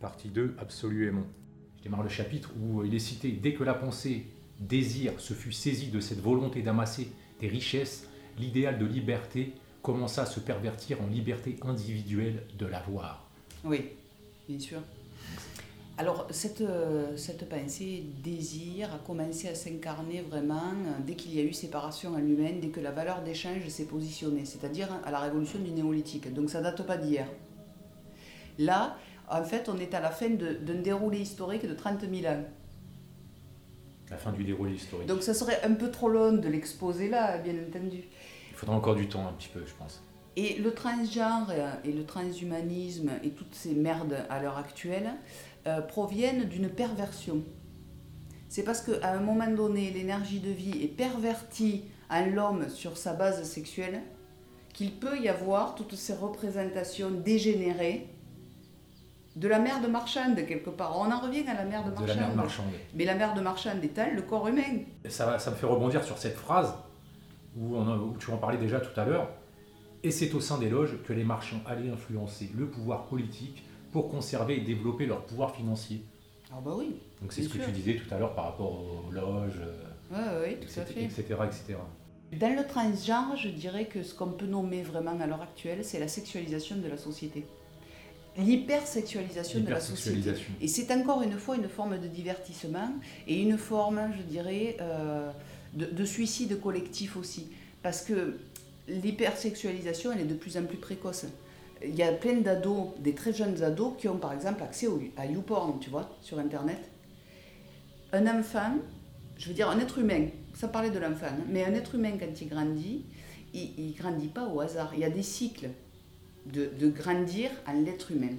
Partie 2, absolument. Je démarre le chapitre où il est cité Dès que la pensée, désir, se fut saisie de cette volonté d'amasser des richesses, l'idéal de liberté commença à se pervertir en liberté individuelle de l'avoir. Oui, bien sûr. Alors, cette, euh, cette pensée, désir, a commencé à s'incarner vraiment euh, dès qu'il y a eu séparation à l'humain, dès que la valeur d'échange s'est positionnée, c'est-à-dire à la révolution du néolithique. Donc, ça date pas d'hier. Là, en fait, on est à la fin d'un déroulé historique de 30 000 ans. La fin du déroulé historique. Donc, ça serait un peu trop long de l'exposer là, bien entendu. Il faudra encore du temps, un petit peu, je pense. Et le transgenre et le transhumanisme et toutes ces merdes à l'heure actuelle, euh, proviennent d'une perversion. C'est parce qu'à un moment donné, l'énergie de vie est pervertie en l'homme sur sa base sexuelle qu'il peut y avoir toutes ces représentations dégénérées de la merde marchande quelque part. On en revient à la merde marchande. De la merde marchande. Mais la merde marchande est-elle le corps humain? Ça, ça me fait rebondir sur cette phrase où, où tu en parlais déjà tout à l'heure. Et c'est au sein des loges que les marchands allaient influencer le pouvoir politique pour conserver et développer leur pouvoir financier. Ah bah oui. Donc c'est ce que tu disais tout à l'heure par rapport aux loges, ouais, tout etc., à fait. etc., etc. Dans le transgenre, je dirais que ce qu'on peut nommer vraiment à l'heure actuelle, c'est la sexualisation de la société. L'hypersexualisation de la société. Et c'est encore une fois une forme de divertissement et une forme, je dirais, euh, de, de, suicide collectif aussi. Parce que l'hypersexualisation, elle est de plus en plus précoce il y a plein d'ados, des très jeunes ados, qui ont par exemple accès à YouPorn, tu vois, sur Internet. Un enfant, je veux dire un être humain, ça parlait de l'enfant, hein, mais un être humain, quand il grandit, il ne grandit pas au hasard. Il y a des cycles de, de grandir à l'être humain.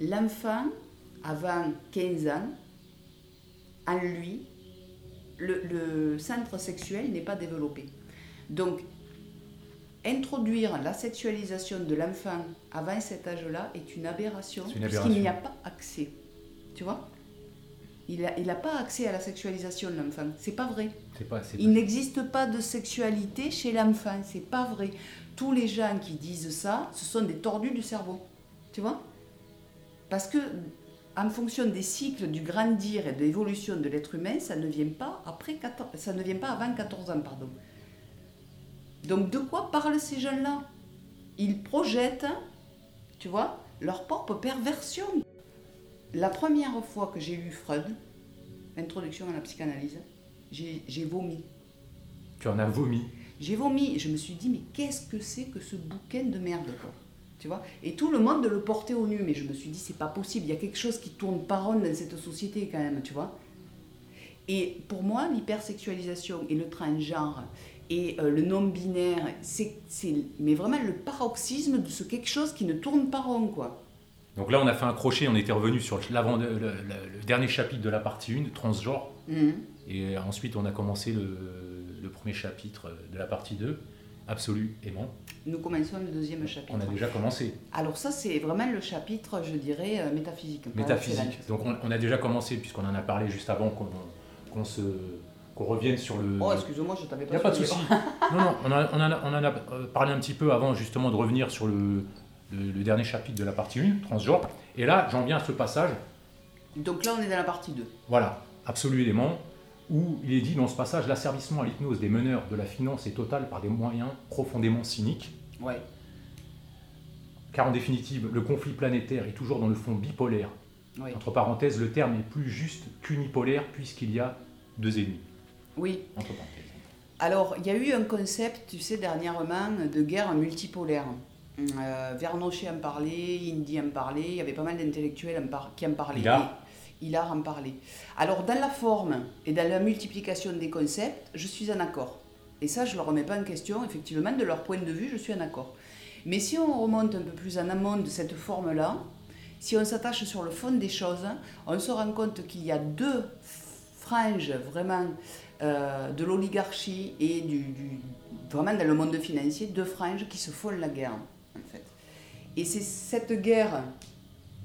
L'enfant, avant 15 ans, en lui, le, le centre sexuel n'est pas développé. Donc, introduire la sexualisation de l'enfant avant cet âge-là est une aberration, puisqu'il n'y a pas accès. Tu vois? Il n'a il a pas accès à la sexualisation, l'enfant. C'est pas vrai. Pas, il n'existe pas de sexualité chez l'enfant. C'est pas vrai. Tous les gens qui disent ça, ce sont des tordus du cerveau. Tu vois? Parce que en fonction des cycles du grandir et de l'évolution de l'être humain, ça ne vient pas après 14, ça ne vient pas avant 14 ans, pardon. Donc de quoi parlent ces jeunes-là Ils projettent, tu vois, leur propre perversion. La première fois que j'ai lu Freud, Introduction à la psychanalyse, j'ai vomi. Tu en as vomi J'ai vomi. Je me suis dit, mais qu'est-ce que c'est que ce bouquin de merde, quoi? Tu vois? Et tout le monde le portait au nu, mais je me suis dit, c'est pas possible, il y a quelque chose qui tourne pas rond dans cette société quand même, tu vois? Et pour moi, l'hypersexualisation et le transgenre et euh, le non-binaire, c'est, mais vraiment le paroxysme de ce quelque chose qui ne tourne pas rond, quoi. Donc là, on a fait un crochet, on était revenu sur l'avant, le, le, dernier chapitre de la partie 1, transgenre. Mhm. Et ensuite, on a commencé le, premier chapitre de la partie 2, absolu aimant. Nous commençons le deuxième chapitre. On a déjà commencé. Alors ça, c'est vraiment le chapitre, je dirais, euh, métaphysique. Métaphysique. Donc on, a déjà commencé, puisqu'on en a parlé juste avant qu'on se qu'on revienne sur le. Oh, excuse-moi, je t'avais pas. Il n'y a pas de souci. non, non, on, a, on, a, on, en a euh, parlé un petit peu avant, justement, de revenir sur le, le, dernier chapitre de la partie 1, transgenre. Et là, j'en viens à ce passage. Donc là, on est dans la partie 2. Voilà, absolu élément, où il est dit dans ce passage l'asservissement à l'hypnose des meneurs de la finance est total par des moyens profondément cyniques. Ouais. Car en définitive, le conflit planétaire est toujours dans le fond bipolaire. Entre parenthèses, le terme est plus juste qu'unipolaire puisqu'il y a deux ennemis. Oui. Alors, il y a eu un concept, tu sais, dernièrement, de guerre multipolaire. Euh, Vernochet en parlait, Indy en parlait, il y avait pas mal d'intellectuels qui en parlaient. Il a en parlait. Alors, dans la forme et dans la multiplication des concepts, je suis en accord. Et ça, je ne le remets pas en question. Effectivement, de leur point de vue, je suis en accord. Mais si on remonte un peu plus en amont de cette forme-là, si on s'attache sur le fond des choses, on se rend compte qu'il y a deux franges vraiment euh, de l'oligarchie et du, vraiment dans le monde financier, deux franges qui se font la guerre, en fait. Et c'est cette guerre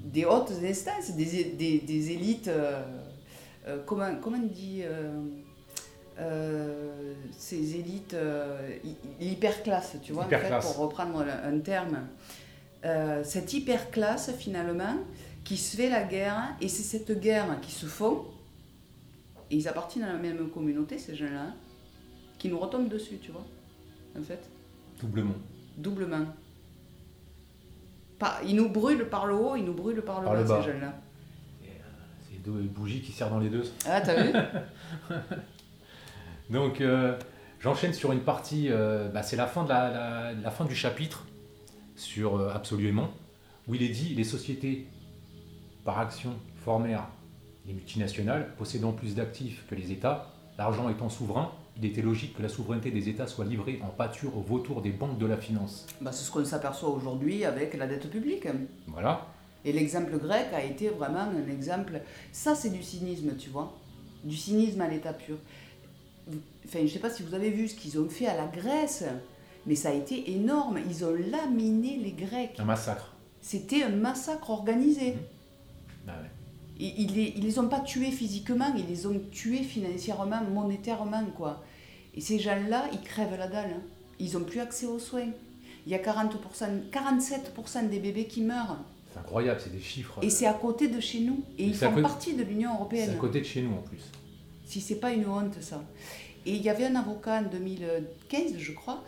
des hautes instances, des, des, des élites, euh, euh, comment, comment on dit ces élites hyperclasse, tu vois, en fait, pour reprendre un terme. cette hyperclasse, finalement, qui se fait la guerre, et c'est cette guerre qui se fond, et ils appartiennent à la même communauté, ces gens-là, qui nous retombent dessus, tu vois, en fait. Doublement. Doublement. Ils nous brûlent par le haut, ils nous brûlent par le Par le bas, ces jeunes-là. Euh, c'est deux bougies qui serrent dans les deux. Ah, t'as vu Donc, euh, j'enchaîne sur une partie, euh, bah, c'est la, fin de la, la- la fin du chapitre sur euh, Absolument, où il est dit les sociétés par action formèrent les multinationales possédant plus d'actifs que les États, l'argent étant souverain, il était logique que la souveraineté des États soit livrée en pâture au vautour des banques de la finance. bah, C'est ce qu'on s'aperçoit aujourd'hui avec la dette publique. Voilà. Et l'exemple grec a été vraiment un exemple. Ça, c'est du cynisme, tu vois. Du cynisme à l'état pur. Enfin, je ne sais pas si vous avez vu ce qu'ils ont fait à la Grèce, mais ça a été énorme. Ils ont laminé les Grecs. Un massacre. C'était un massacre organisé. Ah ouais. Ils les, ils les ont pas tués physiquement, ils les ont tués financièrement, monétairement, quoi. Et ces gens-là, ils crèvent la dalle. hein. Ils n'ont plus accès aux soins. Il y a 40%, 47% des bébés qui meurent. C'est incroyable, c'est des chiffres. Et c'est à côté de chez nous. Et ils font côté- partie de l'Union C'est à européenne. côté de chez nous en plus. Si c'est pas une honte, ça. Et il y avait un avocat en 2015, je crois,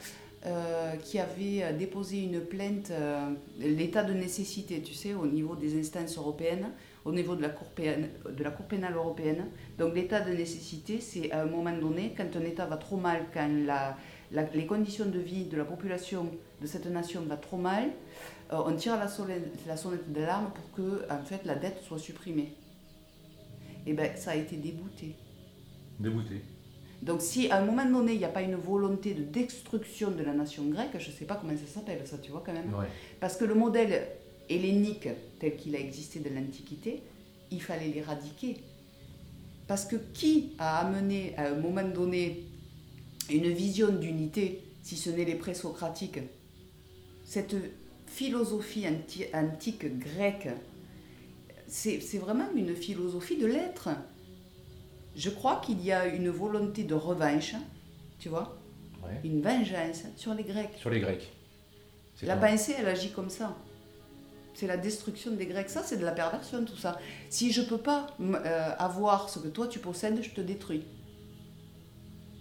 euh, qui avait déposé une plainte, euh, l'état de nécessité, tu sais, au niveau des instances européennes, au niveau de la Cour, pénale, de la cour pénale européenne. Donc l'état de nécessité, c'est à un moment donné, quand un État va trop mal, quand la, la- les conditions de vie de la population de cette nation va trop mal, euh, on tire la, la sonnette d'alarme pour que en fait, la dette soit supprimée. Et bien, ça a été débouté. Dégoûté. Donc si à un moment donné, il n'y a pas une volonté de destruction de la nation grecque, je ne sais pas comment ça s'appelle, ça tu vois quand même. Ouais. Parce que le modèle hellénique tel qu'il a existé de l'Antiquité, il fallait l'éradiquer. Parce que qui a amené à un moment donné une vision d'unité, si ce n'est les présocratiques? Cette philosophie anti- antique grecque, c'est vraiment une philosophie de l'être. Je crois qu'il y a une volonté de revanche, tu vois, Ouais. une vengeance sur les Grecs. Sur les Grecs. La pensée, elle agit comme ça. C'est la destruction des Grecs. Ça, c'est de la perversion, tout ça. Si je peux pas euh, avoir ce que toi tu possèdes, je te détruis.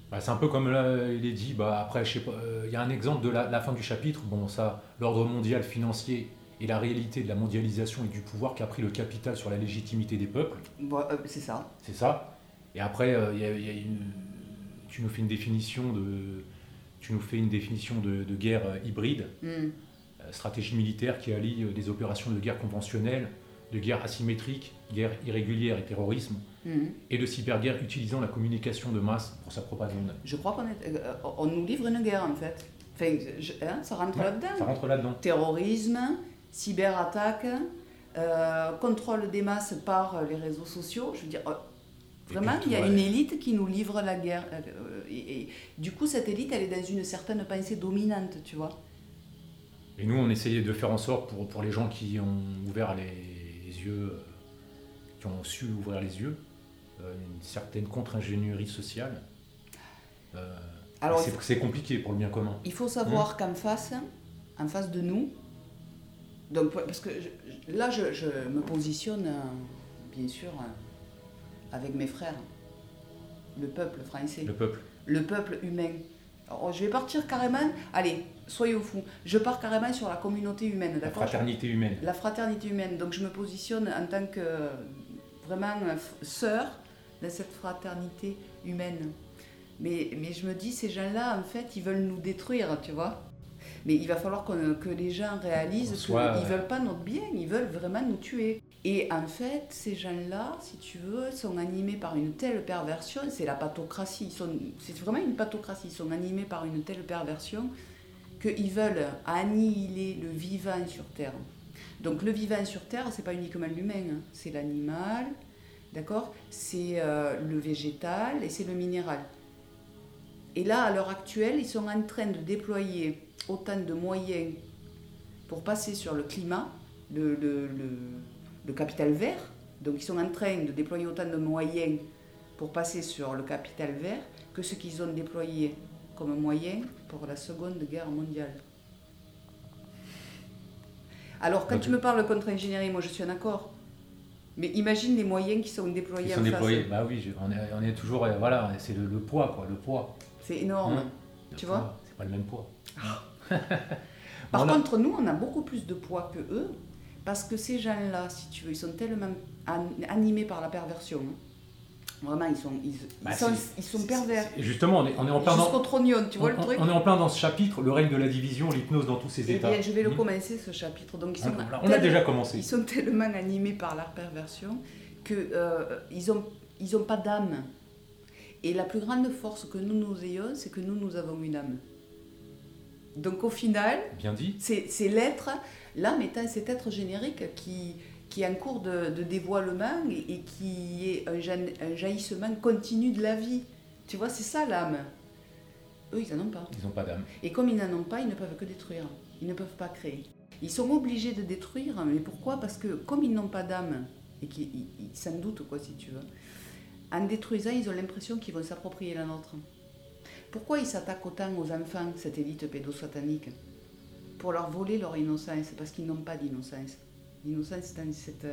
Bah, c'est un peu comme là, il est dit, bah, après, euh, il y a un exemple de la, la fin du chapitre, bon, ça, l'ordre mondial financier et la réalité de la mondialisation et du pouvoir qui a pris le capital sur la légitimité des peuples, euh, c'est ça. c'est ça. Et après, euh, il y a- il y a une- tu nous fais une définition de, tu nous fais une définition de, de guerre euh, hybride, Hmm. Euh, stratégie militaire qui allie euh, des opérations de guerre conventionnelle, de guerre asymétrique, guerre irrégulière et terrorisme, Hmm. et de cyberguerre utilisant la communication de masse pour sa propagande. Je crois qu'on euh, on nous livre une guerre, en fait. Enfin, je- hein, ça rentre Ouais, là-dedans. Ça rentre là-dedans. Terrorisme, cyberattaque, euh, contrôle des masses par les réseaux sociaux. Je veux dire, Vraiment, il y a une élite qui nous livre la guerre. Et, et du coup, cette élite, elle est dans une certaine pensée dominante, tu vois. Et nous, on essayait de faire en sorte pour, pour les gens qui ont ouvert les yeux, euh, qui ont su ouvrir les yeux, euh, une certaine contre-ingénierie sociale. Euh, Alors, c'est compliqué pour le bien commun. Il faut savoir qu'en face, en face de nous, donc parce que je- là, je, je me positionne, bien sûr, avec mes frères, le peuple français, Le peuple. le peuple humain. Alors, je vais partir carrément, allez, soyez fous, je pars carrément sur la communauté humaine, La d'accord fraternité humaine. La fraternité humaine. Donc je me positionne en tant que vraiment sœur de cette fraternité humaine. Mais, mais je me dis, ces gens-là, en fait, ils veulent nous détruire, tu vois. Mais il va falloir que les gens réalisent qu'ils ne veulent pas notre bien, ils veulent vraiment nous tuer. Et en fait, ces gens-là, si tu veux, sont animés par une telle perversion, c'est la pathocratie, c'est vraiment une pathocratie, ils sont animés par une telle perversion qu'ils veulent annihiler le vivant sur Terre. Donc le vivant sur Terre, c'est pas uniquement l'humain, hein. c'est l'animal, d'accord? C'est euh, le végétal et c'est le minéral. Et là, à l'heure actuelle, ils sont en train de déployer autant de moyens pour passer sur le climat, le, le- le- le capital vert. Donc ils sont en train de déployer autant de moyens pour passer sur le capital vert que ce qu'ils ont déployé comme moyen pour la Seconde Guerre mondiale. Alors, quand Ok. tu me parles contre-ingénierie, moi je suis en accord. Mais imagine les moyens qui sont déployés Ils sont déployés. Bah oui, on, est, on, est, toujours. Voilà, c'est le, poids, quoi, le poids. C'est énorme. Hein tu vois C'est pas le même poids. Ah. Par contre, nous, on a beaucoup plus de poids que eux, parce que ces gens-là, si tu veux, ils sont tellement animés par la perversion. Hein. Vraiment, ils sont, ils, bah, sont, ils sont pervers. Justement, on est, on est en plein dans. tu vois on, le truc On est en plein dans ce chapitre, le règne de la division, l'hypnose dans tous ses eh états. Bien, je vais le hmm. commencer ce chapitre. Donc, ils sont on, a déjà commencé. Ils sont tellement animés par la perversion qu'ils euh, n'ont ils ont pas d'âme. Et la plus grande force que nous nous ayons, c'est que nous, nous avons une âme. Donc au final, Bien dit. c'est l'être, l'âme étant cet être générique qui, qui est en cours de, dévoilement et, qui est un, jaillissement continu de la vie. Tu vois, c'est ça l'âme. Eux, ils n'en ont pas. Ils n'ont pas d'âme. Et comme ils n'en ont pas, ils ne peuvent que détruire. Ils ne peuvent pas créer. Ils sont obligés de détruire, mais pourquoi? Parce que comme ils n'ont pas d'âme, et qu'ils s'en doutent, quoi, si tu veux, en détruisant, ils ont l'impression qu'ils vont s'approprier la nôtre. Pourquoi ils s'attaquent autant aux enfants, cette élite pédosatanique? Pour leur voler leur innocence, parce qu'ils n'ont pas d'innocence. L'innocence, c'est cette.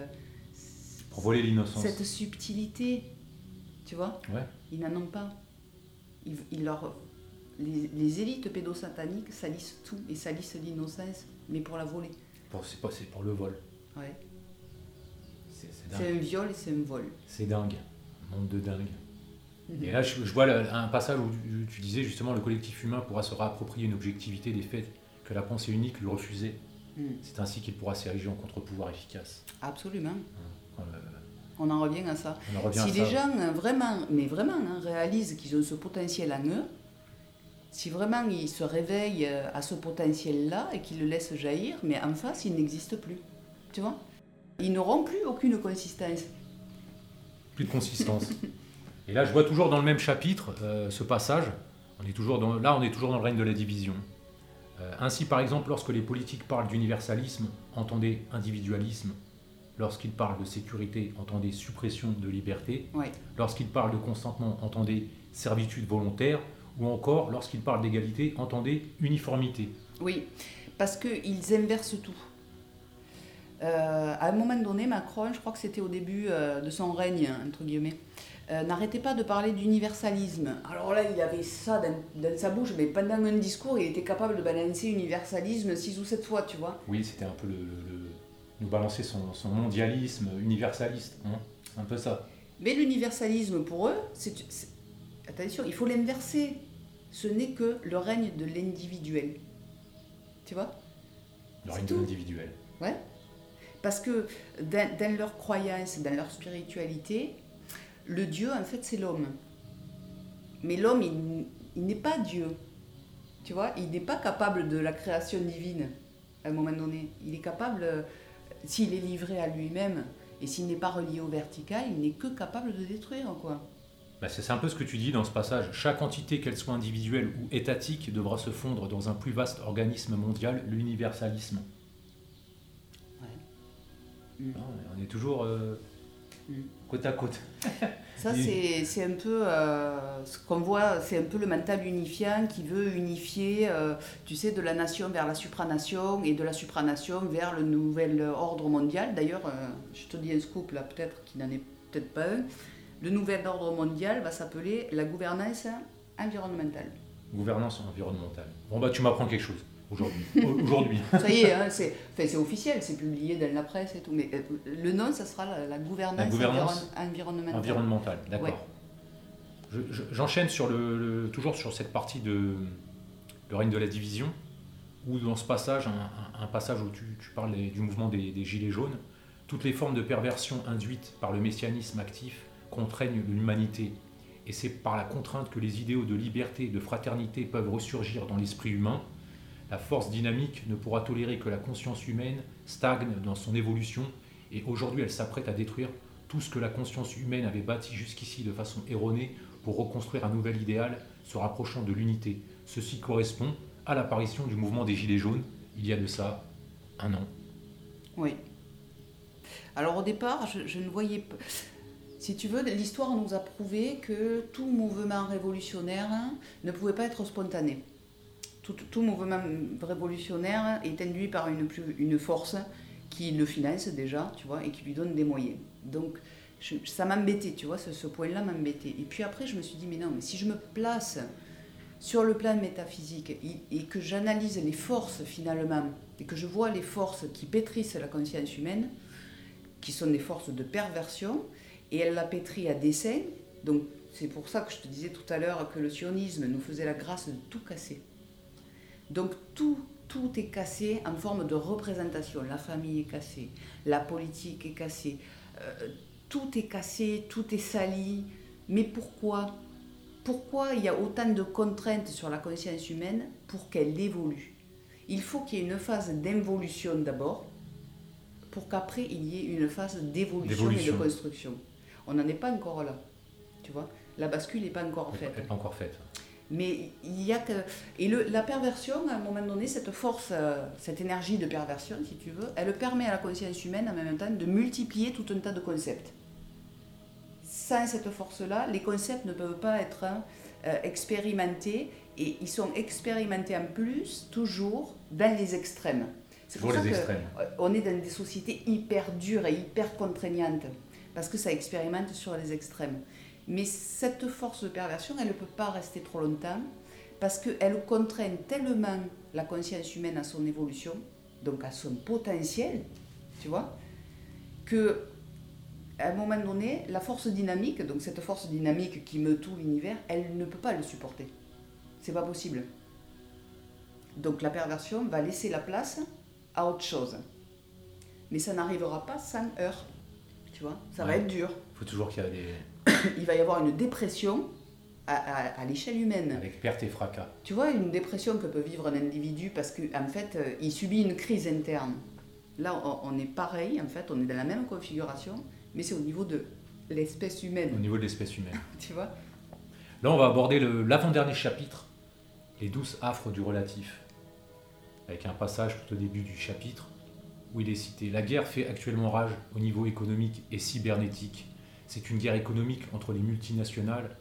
Pour voler l'innocence. Cette subtilité, tu vois? Ouais. Ils n'en ont pas. Ils, leur, les, élites pédosataniques salissent tout et salissent l'innocence, mais pour la voler. c'est pas, c'est pour le vol. Ouais. C'est un viol et c'est un vol. C'est dingue. Monde de dingue. Et là, je, vois un passage où tu disais justement le collectif humain pourra se réapproprier une objectivité des faits que la pensée unique lui refusait. Hmm. C'est ainsi qu'il pourra s'ériger en contre-pouvoir efficace. Absolument. Hein, euh, on en revient à ça. si les gens hein, vraiment, mais vraiment, hein, réalisent qu'ils ont ce potentiel en eux, si vraiment ils se réveillent euh, à ce potentiel-là et qu'ils le laissent jaillir, mais en face, il n'existe plus. Tu vois? Ils n'auront plus aucune consistance. Plus de consistance. Et là, je vois toujours dans le même chapitre euh, ce passage. On est toujours dans, là, on est toujours dans le règne de la division. Euh, ainsi, par exemple, lorsque les politiques parlent d'universalisme, entendez individualisme. Lorsqu'ils parlent de sécurité, entendez suppression de liberté. Lorsqu'ils parlent de consentement, entendez servitude volontaire. Ou encore, lorsqu'ils parlent d'égalité, entendez uniformité. Oui, parce qu'ils inversent tout. Euh, à un moment donné, Macron, je crois que c'était au début de son règne, entre guillemets, euh, n'arrêtait pas de parler d'universalisme. Alors là, il avait ça dans, sa bouche, mais pendant un discours, il était capable de balancer universalisme six ou sept fois, tu vois. Oui, c'était un peu le, nous balancer son, mondialisme universaliste, hein un peu ça. Mais l'universalisme, pour eux, c'est, attention, il faut l'inverser. Ce n'est que le règne de l'individuel. Tu vois? Le règne de l'individuel. Ouais. Parce que dans, leur croyance, dans leur spiritualité, le Dieu, en fait, c'est l'homme. Mais l'homme, il, n'est pas Dieu. Tu vois, il n'est pas capable de la création divine à un moment donné. Il est capable, euh, s'il est livré à lui-même et s'il n'est pas relié au vertical, il n'est que capable de détruire, quoi. Bah, c'est un peu ce que tu dis dans ce passage. Chaque entité, qu'elle soit individuelle ou étatique, devra se fondre dans un plus vaste organisme mondial, l'universalisme. Ouais. on est toujours euh, mm. côte à côte. Ça, c'est un peu euh, ce qu'on voit, c'est un peu le mental unifiant qui veut unifier, euh, tu sais, de la nation vers la supranation et de la supranation vers le nouvel ordre mondial. D'ailleurs, je te dis un scoop là, peut-être qui n'en est peut-être pas un. Le nouvel ordre mondial va s'appeler la gouvernance environnementale. Gouvernance environnementale. Bon, bah, tu m'apprends quelque chose aujourd'hui. aujourd'hui. Ça y est, hein, c'est officiel, c'est publié dans la presse et tout. Mais euh, le nom, ça sera la, gouvernance, environnementale. Environnementale, d'accord. J'enchaîne sur le, toujours sur cette partie de le règne de la division, où dans ce passage, un, passage où tu, parles du mouvement des, des, Gilets jaunes, toutes les formes de perversion induites par le messianisme actif contraignent l'humanité. Et c'est par la contrainte que les idéaux de liberté, de fraternité peuvent ressurgir dans l'esprit humain, la force dynamique ne pourra tolérer que la conscience humaine stagne dans son évolution et aujourd'hui elle s'apprête à détruire tout ce que la conscience humaine avait bâti jusqu'ici de façon erronée pour reconstruire un nouvel idéal se rapprochant de l'unité. Ceci correspond à l'apparition du mouvement des Gilets jaunes il y a de ça un an. Oui. Alors au départ, je, ne voyais pas... Si tu veux, l'histoire nous a prouvé que tout mouvement révolutionnaire ne pouvait pas être spontané tout, mouvement révolutionnaire est induit par une, force qui le finance déjà, tu vois, et qui lui donne des moyens. Donc, ça m'embêtait, tu vois, ce, point-là m'embêtait. Et puis après, je me suis dit, mais non, mais si je me place sur le plan métaphysique et, que j'analyse les forces finalement, et que je vois les forces qui pétrissent la conscience humaine, qui sont des forces de perversion, et elle la pétrit à dessein, donc c'est pour ça que je te disais tout à l'heure que le sionisme nous faisait la grâce de tout casser. Donc tout, tout est cassé en forme de représentation. La famille est cassée, la politique est cassée, euh, tout est cassé, tout est sali. Mais pourquoi Pourquoi il y a autant de contraintes sur la conscience humaine pour qu'elle évolue? Il faut qu'il y ait une phase d'involution d'abord, pour qu'après il y ait une phase d'évolution et de construction. On n'en est pas encore là, tu vois? La bascule n'est pas encore faite. Elle n'est pas encore faite. Mais il y a que. Et le, la perversion, à un moment donné, cette force, euh, cette énergie de perversion, si tu veux, elle permet à la conscience humaine en même temps de multiplier tout un tas de concepts. Sans cette force-là, les concepts ne peuvent pas être euh, expérimentés et ils sont expérimentés en plus toujours dans les extrêmes. C'est pour ça qu'on est dans des sociétés hyper dures et hyper contraignantes parce que ça expérimente sur les extrêmes. Mais cette force de perversion, elle ne peut pas rester trop longtemps parce qu'elle contraint tellement la conscience humaine à son évolution, donc à son potentiel, tu vois, que à un moment donné, la force dynamique, donc cette force dynamique qui meut tout l'univers, elle ne peut pas le supporter. C'est pas possible. Donc la perversion va laisser la place à autre chose. Mais ça n'arrivera pas sans heurts. Tu vois, ça va être dur. Il faut toujours qu'il y ait des il va y avoir une dépression à, l'échelle humaine. Avec perte et fracas. Tu vois, une dépression que peut vivre un individu parce qu'en en fait, euh, il subit une crise interne. Là, on est pareil, en fait, on est dans la même configuration, mais c'est au niveau de l'espèce humaine. Au niveau de l'espèce humaine. tu vois? Là, on va aborder l'avant-dernier chapitre, les douces affres du relatif, avec un passage tout au début du chapitre où il est cité La guerre fait actuellement rage au niveau économique et cybernétique c'est une guerre économique entre les multinationales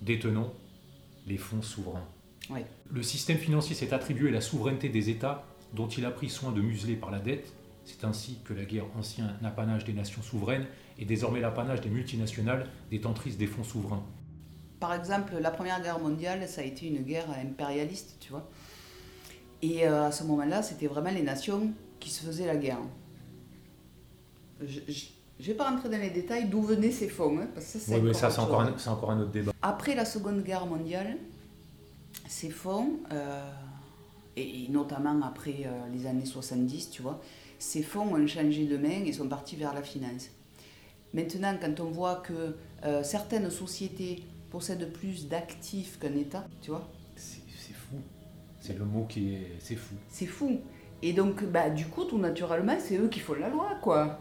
détenant les fonds souverains. Le système financier s'est attribué la souveraineté des États dont il a pris soin de museler par la dette. C'est ainsi que la guerre, ancien apanage des nations souveraines, est désormais l'apanage des multinationales détentrices des fonds souverains. Par exemple, la Première Guerre mondiale, ça a été une guerre impérialiste, tu vois. Et euh, à ce moment-là, c'était vraiment les nations qui se faisaient la guerre. je, je ne vais pas rentrer dans les détails d'où venaient ces fonds. Hein, parce que ça, oui, ça, c'est encore, un, encore un autre débat. Après la Seconde Guerre mondiale, ces fonds, euh, et, notamment après euh, les années 70, tu vois, ces fonds ont changé de main et sont partis vers la finance. Maintenant, quand on voit que euh, certaines sociétés possèdent plus d'actifs qu'un État, tu vois. C'est fou. C'est le mot qui est. C'est fou. C'est fou. Et donc, bah, du coup, tout naturellement, c'est eux qui font la loi, quoi.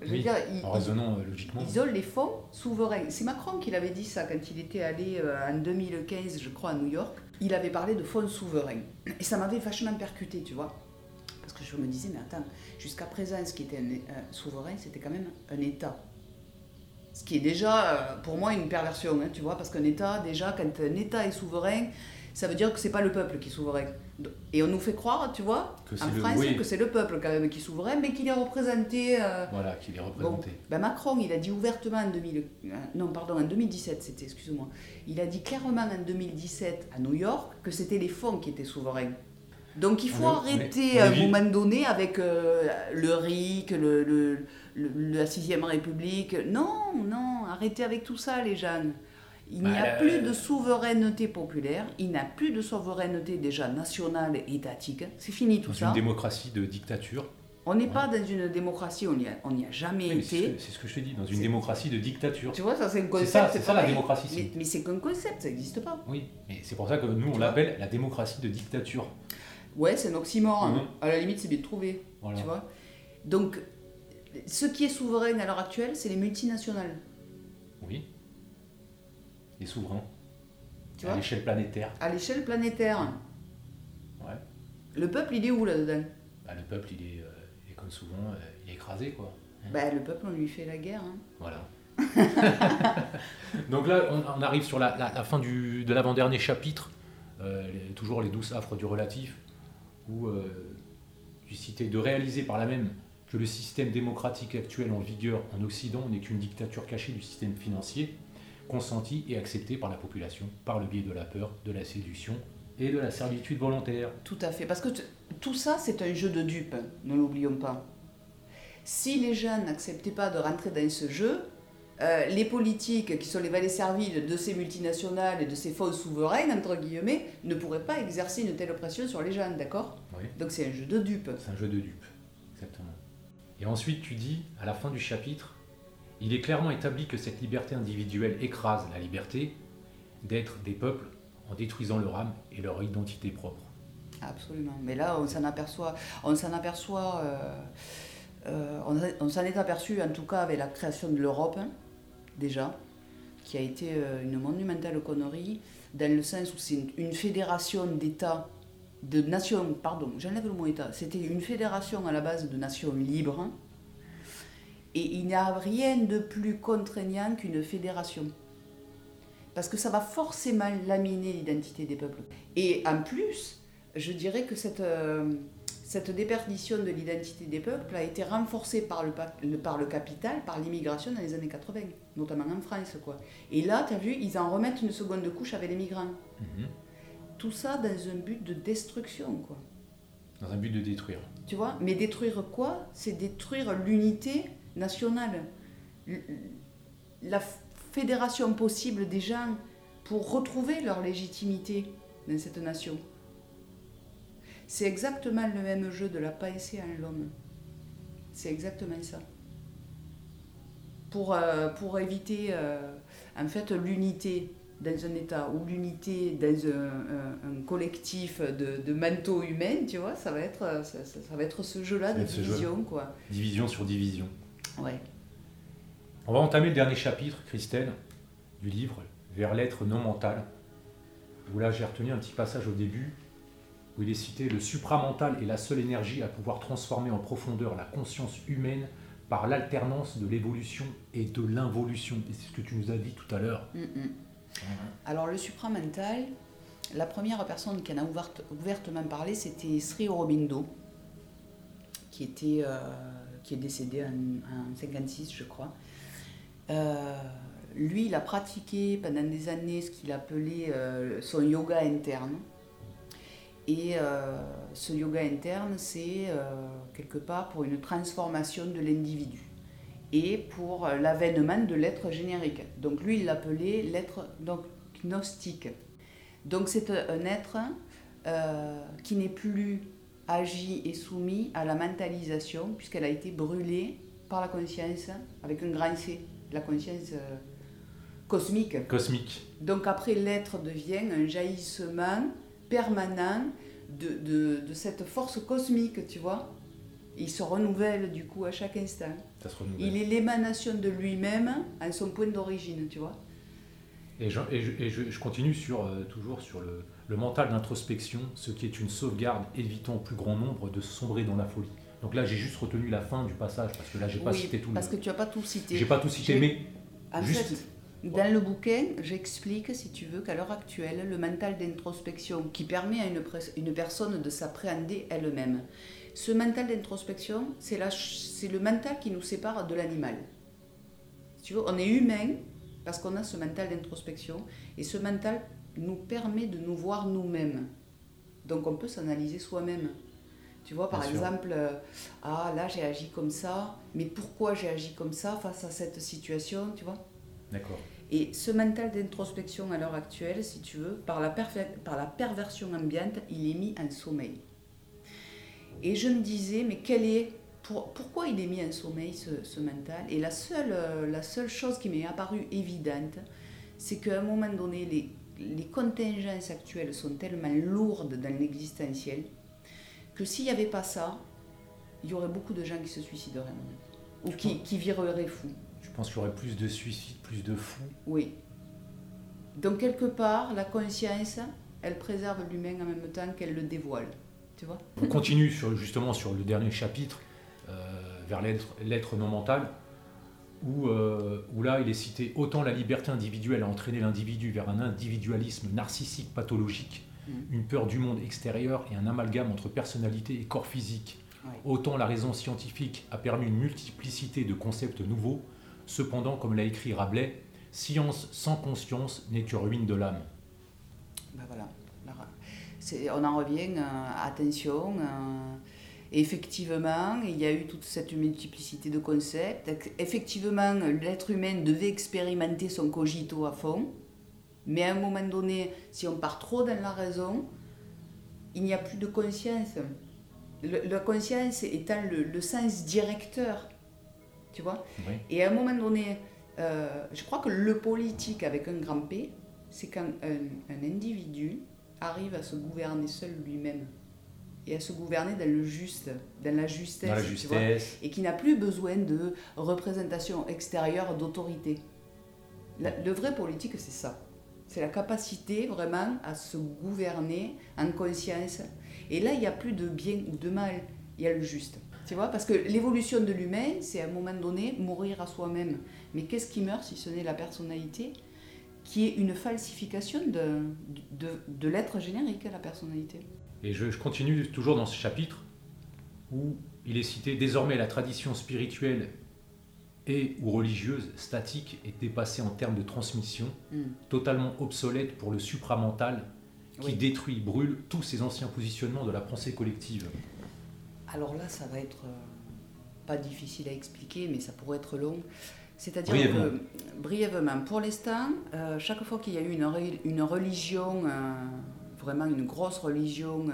Je veux dire, en raisonnant euh, logiquement. Ils les fonds souverains. C'est Macron qui l'avait dit ça quand il était allé euh, en 2015, je crois, à New York. Il avait parlé de fonds souverains. Et ça m'avait vachement percuté, tu vois. Parce que je me disais, mais attends, jusqu'à présent, ce qui était un, souverain, c'était quand même un État. Ce qui est déjà, euh, pour moi, une perversion, hein, tu vois, parce qu'un État, déjà, quand un État est souverain, ça veut dire que c'est pas le peuple qui est souverain. Et on nous fait croire, tu vois, en France, que c'est le peuple quand même qui est souverain, mais qu'il est représenté. Euh, voilà, qu'il est représenté. ben Macron, il a dit ouvertement en 2000, euh, non, pardon, en 2017, c'était, excuse-moi, il a dit clairement en 2017 à New York que c'était les fonds qui étaient souverains. Donc il faut arrêter à un moment donné avec euh, le RIC, le, le, la Sixième République. Non, non, arrêtez avec tout ça, les jeunes. Il n'y a bah, plus de souveraineté populaire, il n'y a plus de souveraineté déjà nationale et étatique. C'est fini tout dans ça. une démocratie de dictature. On n'est pas dans une démocratie, on n'y a, jamais été. C'est ce que je te dis, dans une démocratie de dictature. Tu vois, ça c'est un concept. C'est ça, ça la démocratie. Mais, c'est qu'un concept, ça n'existe pas. Oui, mais c'est pour ça que nous on l'appelle la démocratie de dictature. Ouais, c'est un oxymore. Mhm. À la limite, c'est bien de trouver. Tu vois Donc, ce qui est souverain à l'heure actuelle, c'est les multinationales. Les souverains. à l'échelle planétaire. À l'échelle planétaire. Ouais. Le peuple, il est où là-dedans bah, Le peuple, il est, euh, comme souvent, euh, il est écrasé, quoi. Hein bah, le peuple, on lui fait la guerre. Hein. Voilà. Donc là, on, arrive sur la, fin du, de l'avant-dernier chapitre, euh, toujours les douces affres du relatif, où tu citais, de réaliser par là même que le système démocratique actuel en vigueur en Occident n'est qu'une dictature cachée du système financier, consentie et acceptée par la population par le biais de la peur, de la séduction et de la servitude volontaire. Tout à fait, parce que tout ça, c'est un jeu de dupes, ne l'oublions pas. Si les jeunes n'acceptaient pas de rentrer dans ce jeu, euh, les politiques, qui sont les valets serviles de ces multinationales et de ces fausses souveraines, entre guillemets, ne pourraient pas exercer une telle pression sur les jeunes, d'accord? Donc c'est un jeu de dupes. C'est un jeu de dupes, exactement. Et ensuite, tu dis, à la fin du chapitre, il est clairement établi que cette liberté individuelle écrase la liberté d'être des peuples en détruisant leur âme et leur identité propre. Absolument. Mais là, on s'en aperçoit, on s'en aperçoit, euh, euh, on, s'en est aperçu en tout cas avec la création de l'Europe, hein, déjà, qui a été euh, une monumentale connerie, dans le sens où c'est une, fédération d'États, de nations, pardon, j'enlève le mot État, c'était une fédération à la base de nations libres, et il n'y a rien de plus contraignant qu'une fédération. Parce que ça va forcément laminer l'identité des peuples. Et en plus, je dirais que cette, euh, cette déperdition de l'identité des peuples a été renforcée par le, par le capital, par l'immigration dans les années 80, notamment en France. Quoi. Et là, tu as vu, ils en remettent une seconde couche avec les migrants. Mhm. Tout ça dans un but de destruction. Quoi. Dans un but de détruire. Tu vois Mais détruire quoi? C'est détruire l'unité nationale. La fédération possible des gens pour retrouver leur légitimité dans cette nation. C'est exactement le même jeu de la pensée en l'homme. C'est exactement ça. Pour, euh, pour éviter euh, en fait l'unité dans un État ou l'unité dans un, collectif de, de manteaux humains, tu vois, ça va être, ça, va être ce jeu-là de division. quoi. Division sur division. Ouais. On va entamer le dernier chapitre, Christelle, du livre, vers l'être non mental, où là j'ai retenu un petit passage au début où il est cité Le supramental est la seule énergie à pouvoir transformer en profondeur la conscience humaine par l'alternance de l'évolution et de l'involution. Et c'est ce que tu nous as dit tout à l'heure. Mm, mm. Alors le supramental, la première personne qui en a ouvertement parlé, c'était Sri Aurobindo, qui, était, euh, qui est décédé en, 1956, je crois. Euh, lui, il a pratiqué pendant des années ce qu'il appelait euh, son yoga interne. Et euh, ce yoga interne, c'est euh, quelque part pour une transformation de l'individu et pour l'avènement de l'être générique. Donc lui, il l'appelait l'être gnostique. Donc c'est un être qui n'est plus agi et soumis à la mentalisation, puisqu'elle a été brûlée par la conscience, avec un grand C, la conscience cosmique. Cosmique. Donc après, l'être devient un jaillissement permanent de, de, cette force cosmique, tu vois. Il se renouvelle du coup à chaque instant. Il est l'émanation de lui-même à son point d'origine, tu vois. Et je, et je, je continue sur, euh, toujours sur le, le mental d'introspection, ce qui est une sauvegarde évitant au plus grand nombre de sombrer dans la folie. Donc là, j'ai juste retenu la fin du passage parce que là, j'ai pas cité tout. Parce que tu as pas tout cité. J'ai pas tout cité, mais juste. Dans le bouquin, j'explique, si tu veux, qu'à l'heure actuelle, le mental d'introspection qui permet à une, une personne de s'appréhender elle-même, ce mental d'introspection, c'est le mental qui nous sépare de l'animal. Tu vois, on est humain parce qu'on a ce mental d'introspection et ce mental nous permet de nous voir nous-mêmes. Donc on peut s'analyser soi-même. Tu vois, par exemple, euh, ah là j'ai agi comme ça, mais pourquoi j'ai agi comme ça face à cette situation, tu vois? D'accord. Et ce mental d'introspection à l'heure actuelle, si tu veux, par la, par la perversion ambiante, il est mis en sommeil. Et je me disais, mais quel est, pour, pourquoi il est mis en sommeil ce, ce mental? Et la seule, euh, la seule chose qui m'est apparue évidente, c'est qu'à un moment donné, les, les contingences actuelles sont tellement lourdes dans l'existentiel que s'il n'y avait pas ça, il y aurait beaucoup de gens qui se suicideraient, ou qui, qui vireraient fous. Je pense qu'il y aurait plus de suicides, plus de fous? Oui. Donc quelque part, la conscience, elle préserve l'humain en même temps qu'elle le dévoile. Tu vois? On continue sur, justement sur le dernier chapitre, euh, vers l'être non mental, où, euh, où, là il est cité autant la liberté individuelle a entraîné l'individu vers un individualisme narcissique pathologique, mm. une peur du monde extérieur et un amalgame entre personnalité et corps physique autant la raison scientifique a permis une multiplicité de concepts nouveaux. Cependant, comme l'a écrit Rabelais, science sans conscience n'est que ruine de l'âme. Ben voilà. On en revient, euh, attention. Euh, effectivement, il y a eu toute cette multiplicité de concepts. Effectivement, l'être humain devait expérimenter son cogito à fond. Mais à un moment donné, si on part trop dans la raison, il n'y a plus de conscience. la conscience étant le, sens directeur. Tu vois Et à un moment donné, euh, je crois que le politique avec un grand P, c'est quand un, un, individu arrive à se gouverner seul lui-même et à se gouverner dans le juste, dans la justesse, la justesse. et qui n'a plus besoin de représentation extérieure d'autorité. Le vrai politique, c'est ça. C'est la capacité vraiment à se gouverner en conscience. Et là, il n'y a plus de bien ou de mal, il y a le juste. Tu vois Parce que l'évolution de l'humain, c'est à un moment donné mourir à soi-même. Mais qu'est-ce qui meurt si ce n'est la personnalité qui est une falsification de, de, de l'être générique, la personnalité? Et je, je continue toujours dans ce chapitre où il est cité désormais la tradition spirituelle et ou religieuse statique est dépassée en termes de transmission, hmm. totalement obsolète pour le supramental qui détruit, brûle tous ces anciens positionnements de la pensée collective. Alors là, ça va être euh, pas difficile à expliquer, mais ça pourrait être long. C'est-à-dire que, brièvement, pour l'instant, euh, chaque fois qu'il y a eu une, une religion, euh, vraiment une grosse religion,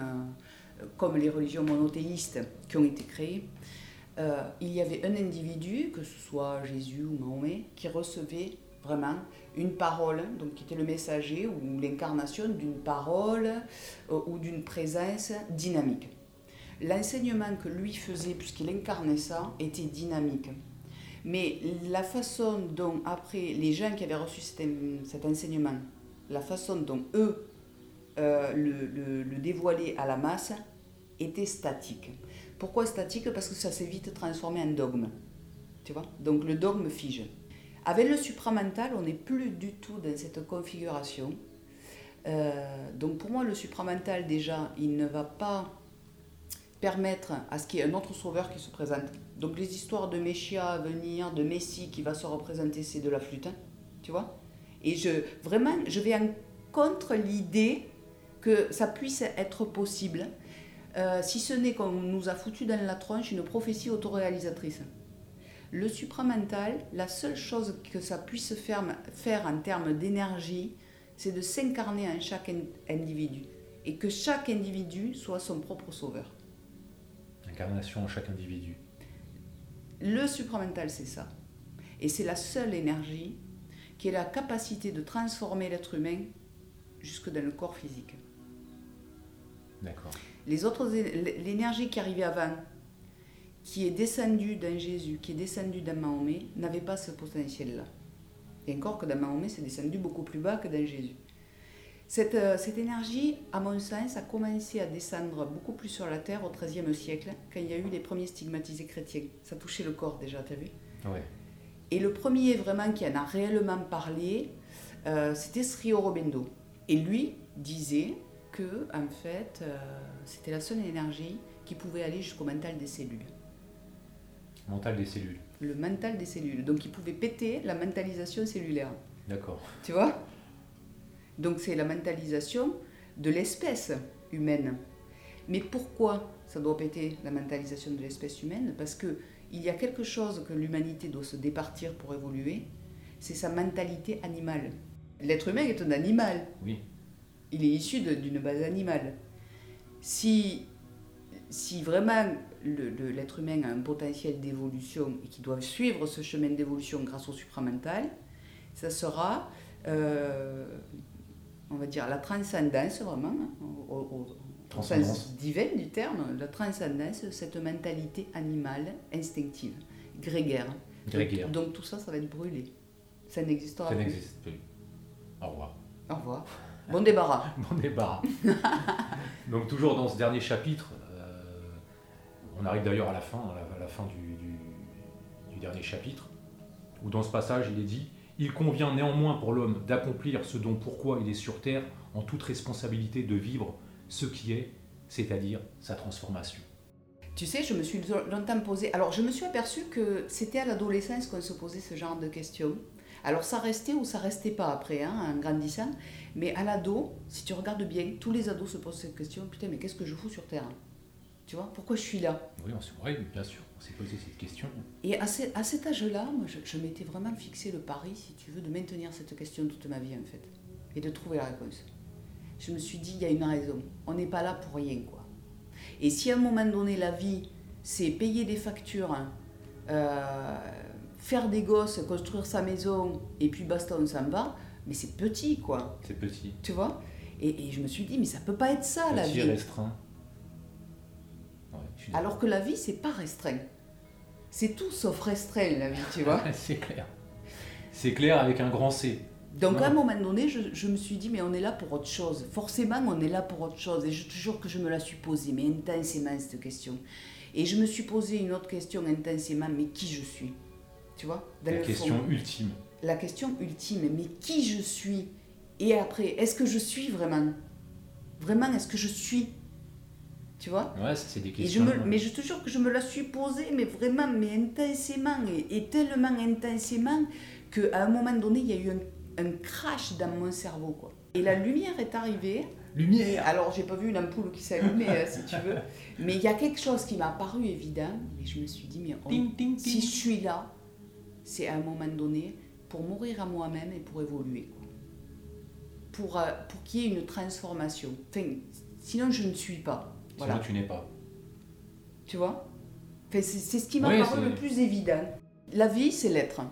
comme les religions monothéistes qui ont été créées, euh, il y avait un individu, que ce soit Jésus ou Mahomet, qui recevait vraiment une parole, donc qui était le messager ou l'incarnation d'une parole euh, ou d'une présence dynamique. L'enseignement que lui faisait, puisqu'il incarnait ça, était dynamique. Mais la façon dont, après, les gens qui avaient reçu cet, enseignement, la façon dont eux euh, le, le dévoilaient à la masse, était statique. Pourquoi statique? Parce que ça s'est vite transformé en dogme. Tu vois? Donc le dogme fige. Avec le supramental, on n'est plus du tout dans cette configuration. Euh, donc pour moi, le supramental, déjà, il ne va pas permettre à ce qu'il y ait un autre sauveur qui se présente. Donc les histoires de Messia à venir, de Messie qui va se représenter, c'est de la flûte. Hein, tu vois? Et je, vraiment, je vais en contre l'idée que ça puisse être possible euh, si ce n'est qu'on nous a foutu dans la tronche une prophétie autoréalisatrice. Le supramental, la seule chose que ça puisse faire, faire en termes d'énergie, c'est de s'incarner en chaque individu et que chaque individu soit son propre sauveur. Incarnation en chaque individu. Le supramental, c'est ça. Et c'est la seule énergie qui a la capacité de transformer l'être humain jusque dans le corps physique. D'accord les autres, l'énergie qui arrivait avant, qui est descendue dans Jésus, qui est descendue dans Mahomet, n'avait pas ce potentiel-là. Et encore que dans Mahomet, c'est descendu beaucoup plus bas que dans Jésus. Cette, euh, cette, énergie, à mon sens, a commencé à descendre beaucoup plus sur la terre au XIIIe siècle, quand il y a eu les premiers stigmatisés chrétiens. Ça touchait le corps déjà, tu as vu? Ouais. Et le premier vraiment qui en a réellement parlé, euh, c'était Sri Aurobindo. Et lui disait que, en fait, euh, c'était la seule énergie qui pouvait aller jusqu'au mental des cellules. Mental des cellules. Le mental des cellules. Donc il pouvait péter la mentalisation cellulaire. D'accord. Tu vois? Donc c'est la mentalisation de l'espèce humaine. Mais pourquoi ça doit péter la mentalisation de l'espèce humaine? Parce que il y a quelque chose que l'humanité doit se départir pour évoluer, c'est sa mentalité animale. L'être humain est un animal. Oui. Il est issu d'une base animale si, si vraiment l'être humain a un potentiel d'évolution et qu'il doit suivre ce chemin d'évolution grâce au supramental, ça sera, euh, on va dire, la transcendance vraiment, hein, au, sens divin du terme, la transcendance, cette mentalité animale, instinctive, grégaire. grégaire. Donc, donc, tout ça, ça va être brûlé. Ça n'existera plus. Ça n'existe plus. Au revoir. Au revoir. Bon débarras. bon débarras. Donc toujours dans ce dernier chapitre, euh, on arrive d'ailleurs à la fin, à la, fin du, dernier chapitre, où dans ce passage il est dit Il convient néanmoins pour l'homme d'accomplir ce dont pourquoi il est sur terre en toute responsabilité de vivre ce qui est, c'est-à-dire sa transformation. Tu sais, je me suis longtemps posé. Alors, je me suis aperçue que c'était à l'adolescence qu'on se posait ce genre de questions. Alors, ça restait ou ça restait pas après, hein, en grandissant. Mais à l'ado, si tu regardes bien, tous les ados se posent cette question putain, mais qu'est-ce que je fous sur Terre Tu vois, pourquoi je suis là? Oui, on s'est, bien sûr, on s'est posé cette question. Et à, à cet âge-là, je, je m'étais vraiment fixé le pari, si tu veux, de maintenir cette question toute ma vie, en fait, et de trouver la réponse. Je me suis dit, il y a une raison. On n'est pas là pour rien, quoi. Et si à un moment donné, la vie, c'est payer des factures, hein, euh, faire des gosses, construire sa maison, et puis basta, on s'en va, mais c'est petit, quoi. C'est petit. Tu vois? Et, je me suis dit, mais ça peut pas être ça, la vie. restreint. Alors que la vie, c'est pas restreint. C'est tout sauf restreint, la vie, tu vois. c'est clair. C'est clair avec un grand C. Donc à un moment donné, je, me suis dit, mais on est là pour autre chose. Forcément, on est là pour autre chose. Et je toujours que je me la suis posée, mais intensément, cette question. Et je me suis posé une autre question intensément, mais qui je suis? Tu vois La question ultime. La question ultime, mais qui je suis Et après, est-ce que je suis vraiment Vraiment, est-ce que je suis tu vois Ouais, ça c'est des questions. mais je te jure que je me la suis posée, mais vraiment, mais intensément, et, et tellement intensément, qu'à un moment donné, il y a eu un un crash dans mon cerveau. Quoi. Et la lumière est arrivée. Lumière Alors, j'ai pas vu une ampoule qui s'allumait, euh, si tu veux. Mais il y a quelque chose qui m'a paru évident. Et je me suis dit, mais si je suis là, c'est à un moment donné pour mourir à moi-même et pour évoluer. Pour, euh, pour qu'il y ait une transformation. Enfin, sinon, je ne suis pas. Voilà. Sinon, tu n'es pas. Tu vois? Enfin, C'est ce qui m'a paru le plus évident. La vie, c'est l'être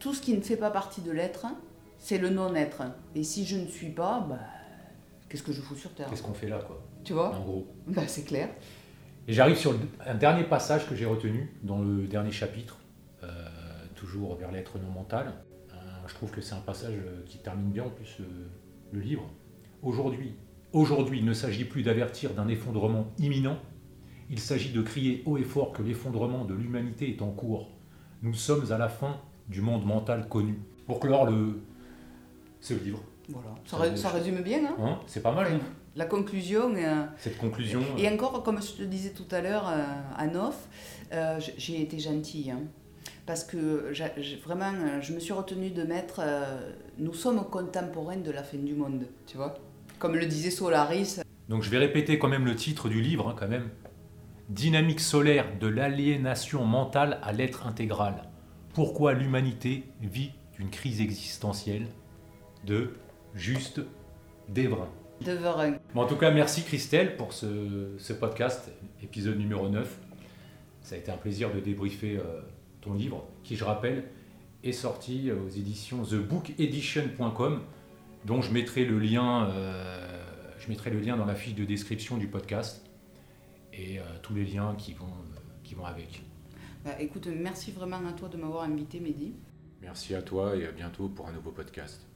tout ce qui ne fait pas partie de l'être, c'est le non-être. Et si je ne suis pas, bah, qu'est-ce que je fous sur Terre? Qu'est-ce qu'on fait là, quoi? Tu vois? En gros. Bah, c'est clair. Et j'arrive sur un dernier passage que j'ai retenu dans le dernier chapitre, toujours vers l'être non mental. Euh, je trouve que c'est un passage euh, qui termine bien en plus le livre. Aujourd'hui, aujourd'hui, il ne s'agit plus d'avertir d'un effondrement imminent. Il s'agit de crier haut et fort que l'effondrement de l'humanité est en cours. Nous sommes à la fin du monde mental connu. Pour clore le, ce livre. Voilà, ça, résume bien. Hein, hein C'est pas mal. Hein la conclusion. Euh, Cette conclusion. Et, euh, encore, comme je te disais tout à l'heure euh, à Nof, j'ai été gentille. Hein. parce que vraiment, je me suis retenue de mettre Nous sommes contemporains de la fin du monde, tu vois Comme le disait Solaris. Donc je vais répéter quand même le titre du livre, quand même. Dynamique solaire de l'aliénation mentale à l'être intégral pourquoi l'humanité vit une crise existentielle de juste Devrin. Devrin. Bon, en tout cas, merci Christelle pour ce, podcast, épisode numéro 9. Ça a été un plaisir de débriefer euh, ton livre, qui, je rappelle, est sorti aux éditions thebookedition.com, dont je mettrai le lien, euh, je mettrai le lien dans la fiche de description du podcast et euh, tous les liens qui vont, qui vont avec. Bah, écoute, merci vraiment à toi de m'avoir invité, Mehdi. Merci à toi et à bientôt pour un nouveau podcast.